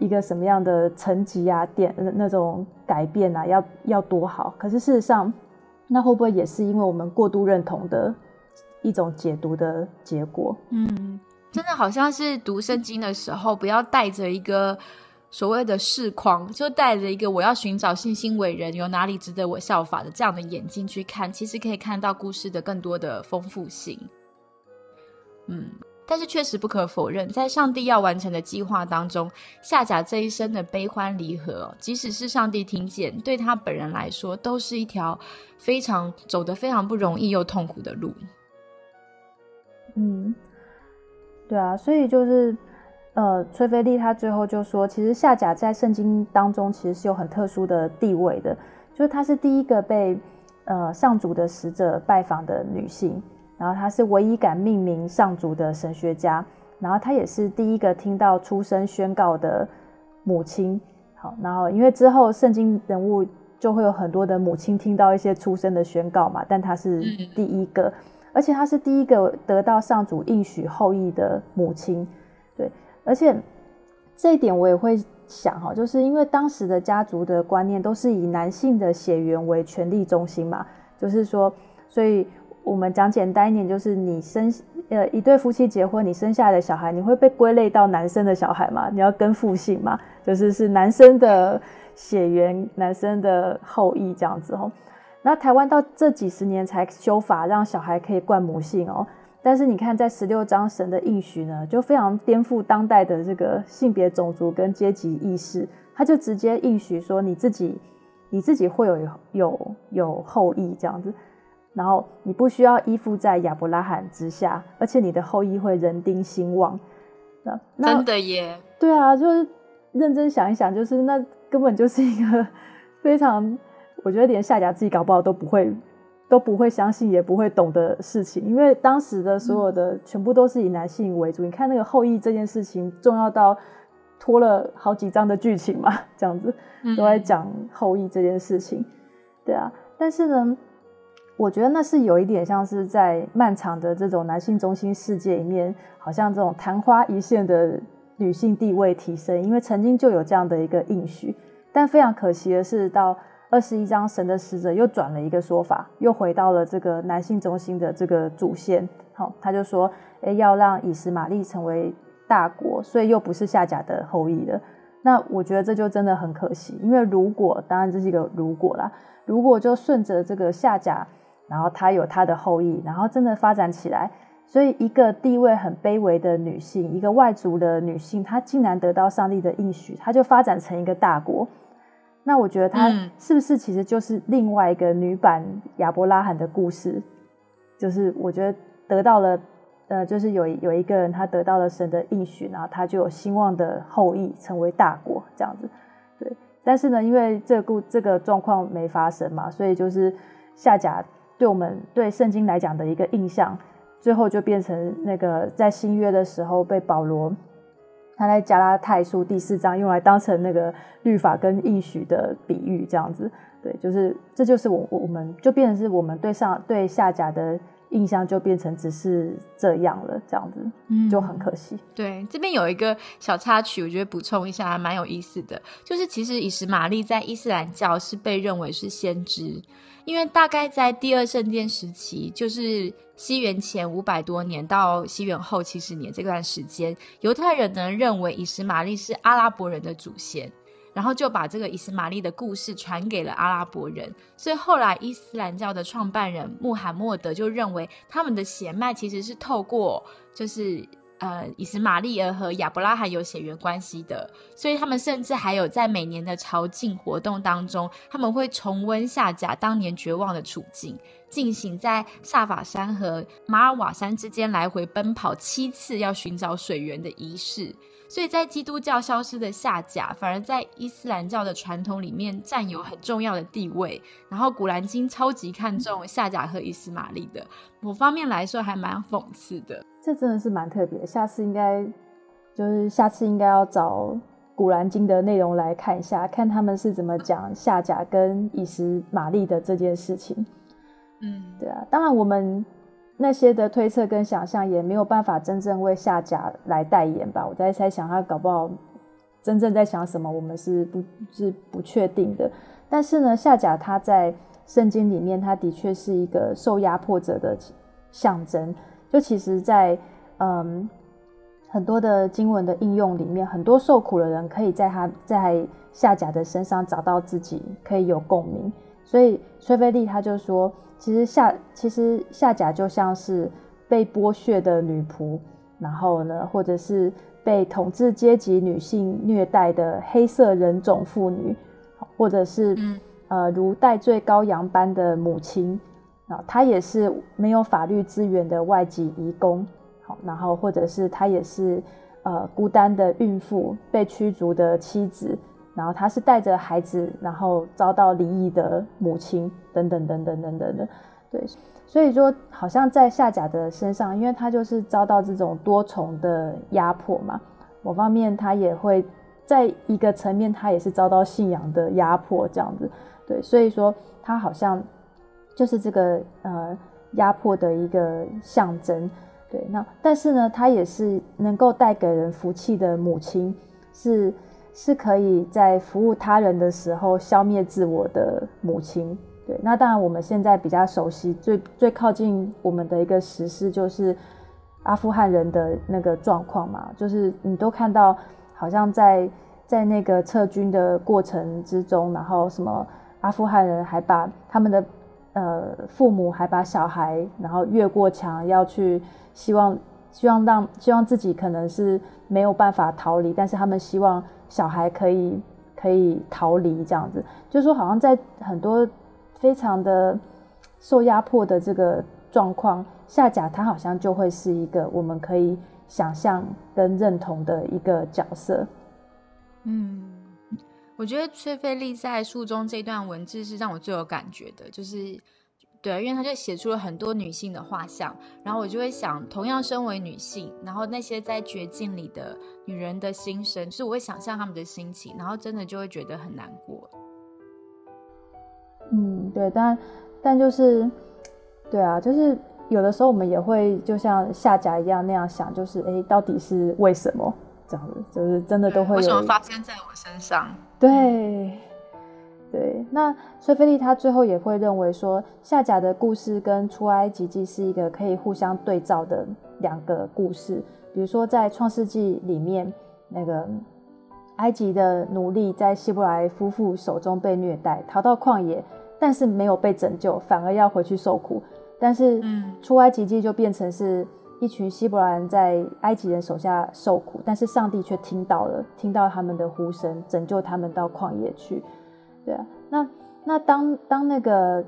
一个什么样的层级啊，点那种改变啊，要要多好。可是事实上，那会不会也是因为我们过度认同的一种解读的结果？嗯，真的好像是读圣经的时候，不要带着一个。所谓的视框，就带着一个我要寻找信心伟人，有哪里值得我效法的这样的眼睛去看，其实可以看到故事的更多的丰富性。嗯，但是确实不可否认，在上帝要完成的计划当中，夏甲这一生的悲欢离合，即使是上帝听见，对他本人来说，都是一条非常走得非常不容易又痛苦的路。嗯，对啊，所以就是。呃，崔菲利他最后就说，其实夏甲在圣经当中其实是有很特殊的地位的，就是她是第一个被呃上主的使者拜访的女性，然后他是唯一敢命名上主的神学家，然后他也是第一个听到出生宣告的母亲。好，然后因为之后圣经人物就会有很多的母亲听到一些出生的宣告嘛，但他是第一个，而且他是第一个得到上主应许后裔的母亲，对。而且这一点我也会想哈，就是因为当时的家族的观念都是以男性的血缘为权力中心嘛，就是说，所以我们讲简单一点，就是你生呃一对夫妻结婚，你生下来的小孩，你会被归类到男生的小孩嘛？你要跟父姓嘛？就是是男生的血缘，男生的后裔这样子哦。那台湾到这几十年才修法，让小孩可以冠母姓哦。但是你看，在十六章神的应许呢，就非常颠覆当代的这个性别、种族跟阶级意识。他就直接应许说，你自己，你自己会有有有后裔这样子，然后你不需要依附在亚伯拉罕之下，而且你的后裔会人丁兴旺。那真的耶？对啊，就是认真想一想，就是那根本就是一个非常，我觉得连夏甲自己搞不好都不会。都不会相信，也不会懂的事情，因为当时的所有的全部都是以男性为主。你看那个后裔这件事情，重要到拖了好几章的剧情嘛，这样子都在讲后裔这件事情。对啊，但是呢，我觉得那是有一点像是在漫长的这种男性中心世界里面，好像这种昙花一现的女性地位提升，因为曾经就有这样的一个应许，但非常可惜的是到。二十一章，神的使者又转了一个说法，又回到了这个男性中心的这个主线。好，他就说，哎，要让以实玛利成为大国，所以又不是夏甲的后裔了。那我觉得这就真的很可惜，因为如果当然这是一个如果啦，如果就顺着这个夏甲，然后他有他的后裔，然后真的发展起来，所以一个地位很卑微的女性，一个外族的女性，她竟然得到上帝的应许，她就发展成一个大国。那我觉得她是不是其实就是另外一个女版亚伯拉罕的故事？就是我觉得得到了。呃，就是有有一个人，他得到了神的应许，然后他就有兴旺的后裔，成为大国这样子。对，但是呢，因为这故这个状况没发生嘛，所以就是夏甲对我们对圣经来讲的一个印象，最后就变成那个在新约的时候被保罗他在加拉太书第四章用来当成那个律法跟应许的比喻这样子。对，就是这就是我我们就变成是我们对上对下甲的。印象就变成只是这样了，这样子，就很可惜。对，这边有一个小插曲，我觉得补充一下还蛮有意思的，就是其实以实玛利在伊斯兰教是被认为是先知，因为大概在第二圣殿时期，就是西元前五百多年到西元后七十年这段时间，犹太人呢认为以实玛利是阿拉伯人的祖先。然后就把这个伊斯玛利的故事传给了阿拉伯人，所以后来伊斯兰教的创办人穆罕默德就认为他们的血脉其实是透过就是呃伊斯玛利尔和亚伯拉罕有血缘关系的，所以他们甚至还有在每年的朝觐活动当中，他们会重温夏甲当年绝望的处境，进行在萨法山和马尔瓦山之间来回奔跑七次要寻找水源的仪式。所以在基督教消失的下甲，反而在伊斯兰教的传统里面占有很重要的地位。然后古兰经超级看重下甲和伊斯玛利的，某方面来说还蛮讽刺的。这真的是蛮特别，下次应该就是下次应该要找古兰经的内容来看一下，看他们是怎么讲下甲跟伊斯玛利的这件事情。嗯，对啊，当然我们。那些的推测跟想象也没有办法真正为夏甲来代言吧？我在猜想他搞不好真正在想什么，我们是不是不确定的。但是呢，夏甲他在圣经里面，他的确是一个受压迫者的象征。就其实，在嗯很多的经文的应用里面，很多受苦的人可以在他在夏甲的身上找到自己，可以有共鸣。所以崔菲利他就说。其实夏其实夏甲就像是被剥削的女仆，然后呢，或者是被统治阶级女性虐待的黑色人种妇女，或者是呃如戴罪羔羊般的母亲啊，她也是没有法律资源的外籍移工，好，然后或者是她也是呃孤单的孕妇，被驱逐的妻子。然后他是带着孩子，然后遭到离异的母亲，等等等等等等的，对，所以说好像在夏甲的身上，因为他就是遭到这种多重的压迫嘛，某方面他也会在一个层面，他也是遭到信仰的压迫这样子，对，所以说他好像就是这个呃压迫的一个象征，对，那但是呢，他也是能够带给人福气的母亲，是。是可以在服务他人的时候消灭自我的母亲，对。那当然，我们现在比较熟悉、最最靠近我们的一个实施，就是阿富汗人的那个状况嘛。就是你都看到，好像在在那个撤军的过程之中，然后什么阿富汗人还把他们的呃父母还把小孩，然后越过墙要去，希望希望让希望自己可能是没有办法逃离，但是他们希望。小孩可以可以逃离这样子，就是说，好像在很多非常的受压迫的这个状况，下甲他好像就会是一个我们可以想象跟认同的一个角色。嗯，我觉得崔菲利在书中这段文字是让我最有感觉的，就是。对，因为他就写出了很多女性的画像，然后我就会想，同样身为女性，然后那些在绝境里的女人的心声，就是我会想象他们的心情，然后真的就会觉得很难过。嗯，对，但但就是，对啊，就是有的时候我们也会就像夏甲一样那样想，就是哎，到底是为什么这样子？就是真的都会为什么发生在我身上？对。对，那崔菲利他最后也会认为说，夏甲的故事跟出埃及记是一个可以互相对照的两个故事。比如说在创世纪里面，那个埃及的奴隶在希伯来夫妇手中被虐待，逃到旷野，但是没有被拯救，反而要回去受苦。但是出埃及记就变成是一群希伯来人在埃及人手下受苦，但是上帝却听到了，听到他们的呼声，拯救他们到旷野去。对啊，那那当当那个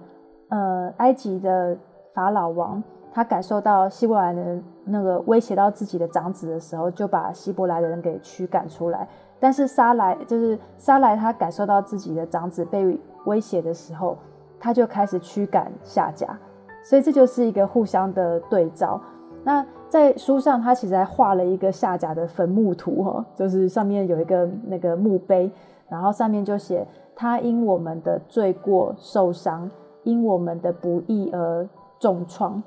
呃埃及的法老王。他感受到希伯来人那个威胁到自己的长子的时候，就把希伯来的人给驱赶出来。但是沙来就是沙来，他感受到自己的长子被威胁的时候，他就开始驱赶下甲。所以这就是一个互相的对照。那在书上，他其实还画了一个下甲的坟墓图，哈，就是上面有一个那个墓碑，然后上面就写他因我们的罪过受伤，因我们的不义而重创。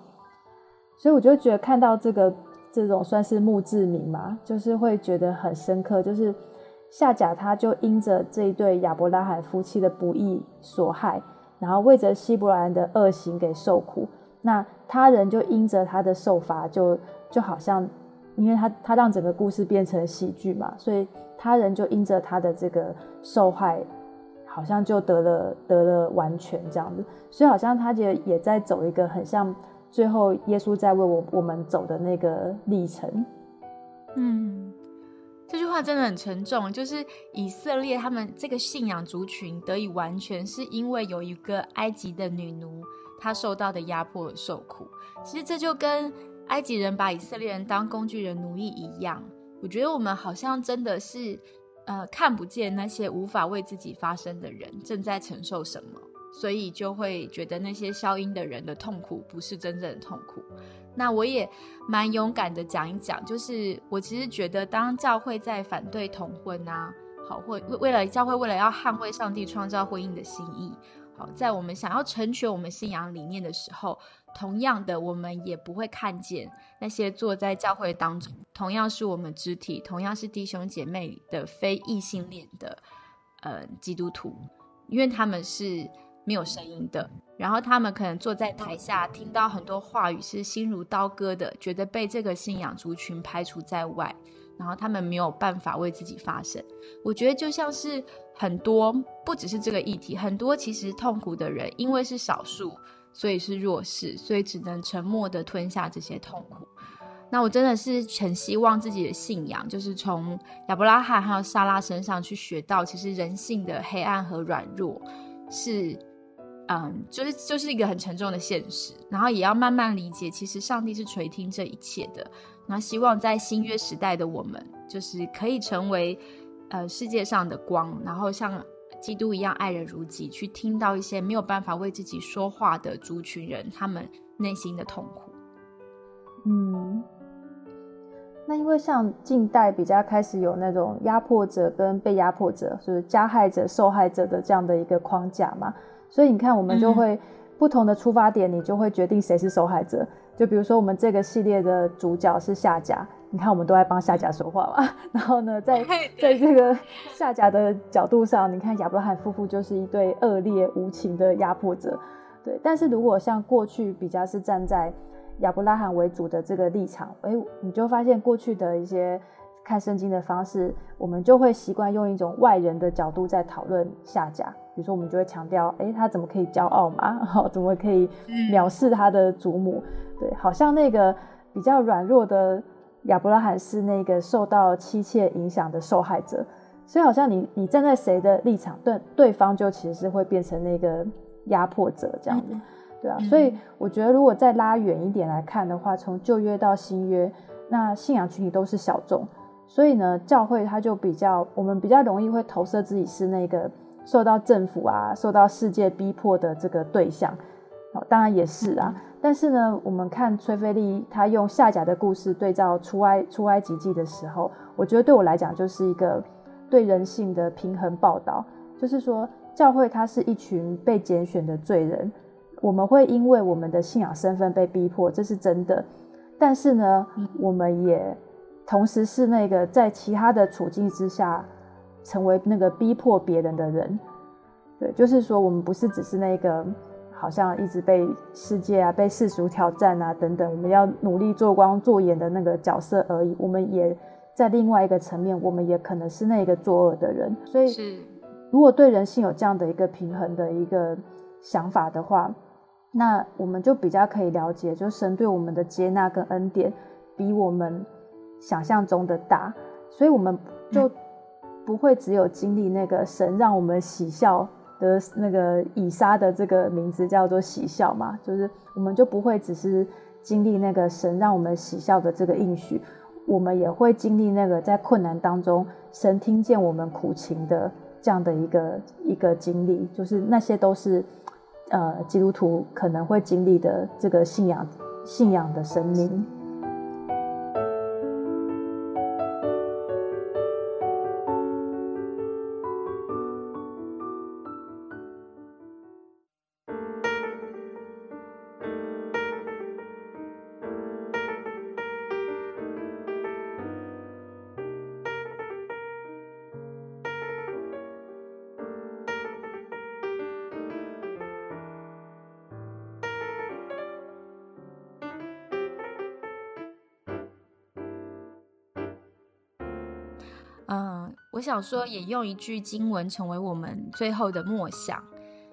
所以我就觉得看到这个这种算是墓志铭嘛，就是会觉得很深刻。就是夏甲他就因着这一对亚伯拉罕夫妻的不义所害，然后为着希伯兰的恶行给受苦。那他人就因着他的受罚，就就好像因为他他让整个故事变成喜剧嘛，所以他人就因着他的这个受害，好像就得了得了完全这样子。所以好像他也也在走一个很像。最后，耶稣在为我我们走的那个历程，嗯，这句话真的很沉重。就是以色列他们这个信仰族群得以完全，是因为有一个埃及的女奴，她受到的压迫受苦。其实这就跟埃及人把以色列人当工具人奴役一样。我觉得我们好像真的是，呃，看不见那些无法为自己发声的人正在承受什么。所以就会觉得那些消音的人的痛苦不是真正的痛苦。那我也蛮勇敢的讲一讲，就是我其实觉得，当教会在反对同婚啊，好，或为了教会为了要捍卫上帝创造婚姻的心意，好，在我们想要成全我们信仰理念的时候，同样的，我们也不会看见那些坐在教会当中，同样是我们肢体，同样是弟兄姐妹的非异性恋的呃基督徒，因为他们是。没有声音的，然后他们可能坐在台下，听到很多话语是心如刀割的，觉得被这个信仰族群排除在外，然后他们没有办法为自己发声。我觉得就像是很多，不只是这个议题，很多其实痛苦的人，因为是少数，所以是弱势，所以只能沉默的吞下这些痛苦。那我真的是很希望自己的信仰，就是从亚伯拉罕还有莎拉身上去学到，其实人性的黑暗和软弱是。嗯，就是就是一个很沉重的现实，然后也要慢慢理解，其实上帝是垂听这一切的。那希望在新约时代的我们，就是可以成为呃世界上的光，然后像基督一样爱人如己，去听到一些没有办法为自己说话的族群人他们内心的痛苦。嗯，那因为像近代比较开始有那种压迫者跟被压迫者，就是加害者、受害者的这样的一个框架嘛。所以你看，我们就会不同的出发点，你就会决定谁是受害者。就比如说，我们这个系列的主角是夏甲，你看我们都在帮夏甲说话嘛。<laughs> 然后呢，在在这个夏甲的角度上，你看亚伯拉罕夫妇就是一对恶劣无情的压迫者。对，但是如果像过去比较是站在亚伯拉罕为主的这个立场，哎，你就发现过去的一些看圣经的方式，我们就会习惯用一种外人的角度在讨论下家。比如说，我们就会强调，哎，他怎么可以骄傲嘛？<laughs> 好，怎么可以藐视他的祖母？对，好像那个比较软弱的亚伯拉罕是那个受到妻妾影响的受害者，所以好像你你站在谁的立场，对对方就其实是会变成那个压迫者这样子，对啊。所以我觉得，如果再拉远一点来看的话，从旧约到新约，那信仰群体都是小众，所以呢，教会它就比较我们比较容易会投射自己是那个。受到政府啊，受到世界逼迫的这个对象，好，当然也是啊。但是呢，我们看崔菲利他用下甲的故事对照出埃出埃及记的时候，我觉得对我来讲就是一个对人性的平衡报道。就是说，教会它是一群被拣选的罪人，我们会因为我们的信仰身份被逼迫，这是真的。但是呢，我们也同时是那个在其他的处境之下。成为那个逼迫别人的人，对，就是说我们不是只是那个好像一直被世界啊、被世俗挑战啊等等，我们要努力做光做眼的那个角色而已。我们也在另外一个层面，我们也可能是那个作恶的人。所以，如果对人性有这样的一个平衡的一个想法的话，那我们就比较可以了解，就神对我们的接纳跟恩典比我们想象中的大，所以我们就不会只有经历那个神让我们喜笑的那个以撒的这个名字叫做喜笑嘛，就是我们就不会只是经历那个神让我们喜笑的这个应许。我们也会经历那个在困难当中，神听见我们苦情的这样的一个一个经历，就是那些都是呃基督徒可能会经历的这个信仰信仰的生命。想说，也用一句经文成为我们最后的默想，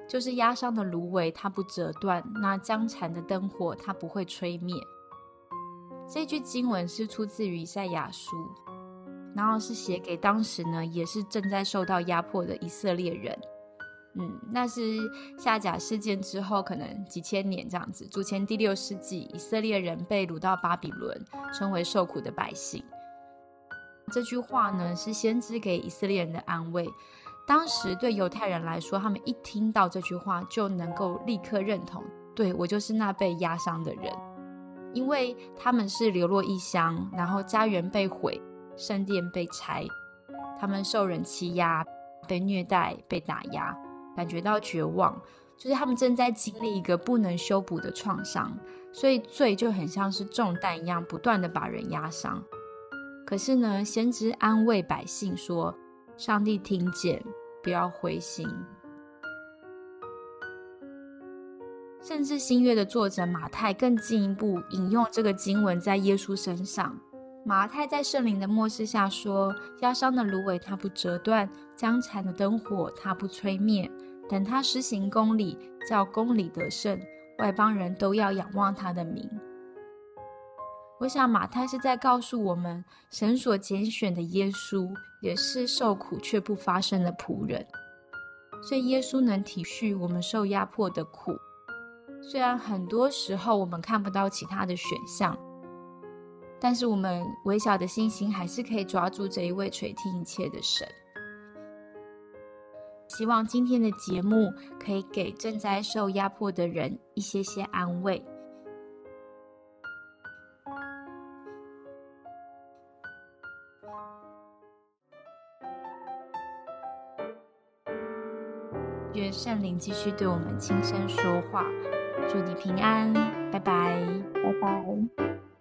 就是压伤的芦苇它不折断，那将残的灯火它不会吹灭。这句经文是出自于以赛亚书，然后是写给当时呢也是正在受到压迫的以色列人。嗯，那是夏甲事件之后，可能几千年这样子，主前第六世纪，以色列人被掳到巴比伦，成为受苦的百姓。这句话呢，是先知给以色列人的安慰。当时对犹太人来说，他们一听到这句话，就能够立刻认同，对我就是那被压伤的人，因为他们是流落异乡，然后家园被毁，圣殿被拆，他们受人欺压，被虐待，被打压，感觉到绝望，就是他们正在经历一个不能修补的创伤，所以罪就很像是重担一样，不断的把人压伤。可是呢，先知安慰百姓说：“上帝听见，不要灰心。”甚至新约的作者马太更进一步引用这个经文在耶稣身上。马太在圣灵的漠视下说：“压伤的芦苇它不折断，将残的灯火它不吹灭。等他施行公理，叫公理得胜，外邦人都要仰望他的名。”我想马太是在告诉我们，神所拣选的耶稣也是受苦却不发声的仆人，所以耶稣能体恤我们受压迫的苦。虽然很多时候我们看不到其他的选项，但是我们微小的信心还是可以抓住这一位垂听一切的神。希望今天的节目可以给正在受压迫的人一些些安慰。愿圣灵继续对我们轻声说话，祝你平安，拜拜，拜拜。